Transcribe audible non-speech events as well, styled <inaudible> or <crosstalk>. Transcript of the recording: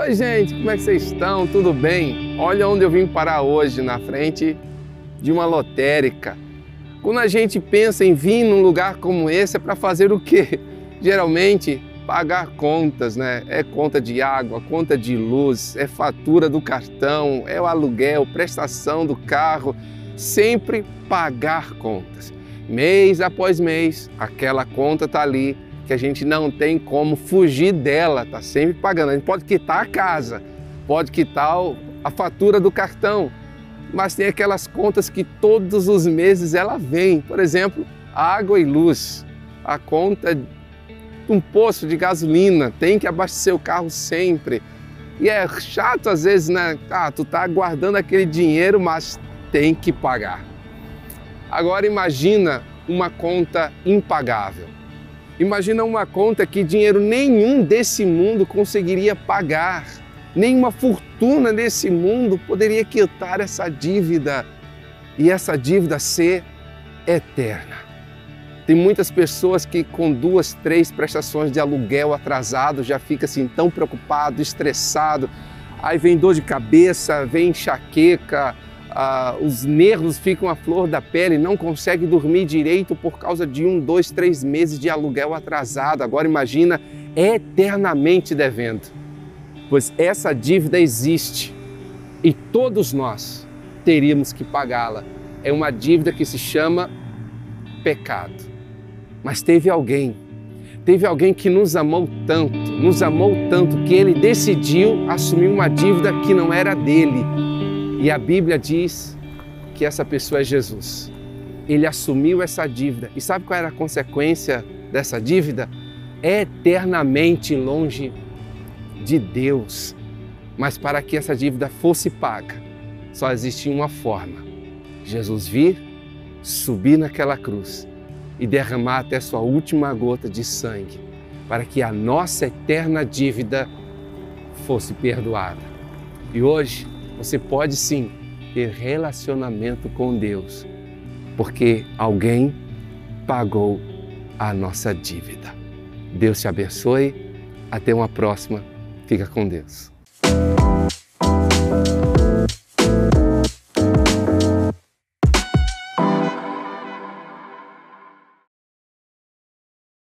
Oi, gente, como é que vocês estão? Tudo bem? Olha onde eu vim parar hoje, na frente de uma lotérica. Quando a gente pensa em vir num lugar como esse, é para fazer o quê? <laughs> Geralmente, pagar contas, né? É conta de água, conta de luz, é fatura do cartão, é o aluguel, prestação do carro. Sempre pagar contas. Mês após mês, aquela conta está ali que a gente não tem como fugir dela, tá sempre pagando. A gente pode quitar a casa, pode quitar a fatura do cartão, mas tem aquelas contas que todos os meses ela vem. Por exemplo, água e luz, a conta de um poço de gasolina, tem que abastecer o carro sempre. E é chato às vezes, né? Ah, tu tá guardando aquele dinheiro, mas tem que pagar. Agora imagina uma conta impagável Imagina uma conta que dinheiro nenhum desse mundo conseguiria pagar, nenhuma fortuna desse mundo poderia quitar essa dívida e essa dívida ser eterna. Tem muitas pessoas que com duas, três prestações de aluguel atrasado já fica assim tão preocupado, estressado. Aí vem dor de cabeça, vem enxaqueca, ah, os nervos ficam à flor da pele, não consegue dormir direito por causa de um, dois, três meses de aluguel atrasado. Agora imagina eternamente devendo, pois essa dívida existe e todos nós teríamos que pagá-la. É uma dívida que se chama pecado. Mas teve alguém, teve alguém que nos amou tanto, nos amou tanto que ele decidiu assumir uma dívida que não era dele e a Bíblia diz que essa pessoa é Jesus. Ele assumiu essa dívida. E sabe qual era a consequência dessa dívida? Eternamente longe de Deus. Mas para que essa dívida fosse paga, só existia uma forma: Jesus vir, subir naquela cruz e derramar até sua última gota de sangue, para que a nossa eterna dívida fosse perdoada. E hoje, você pode sim ter relacionamento com Deus, porque alguém pagou a nossa dívida. Deus te abençoe. Até uma próxima. Fica com Deus.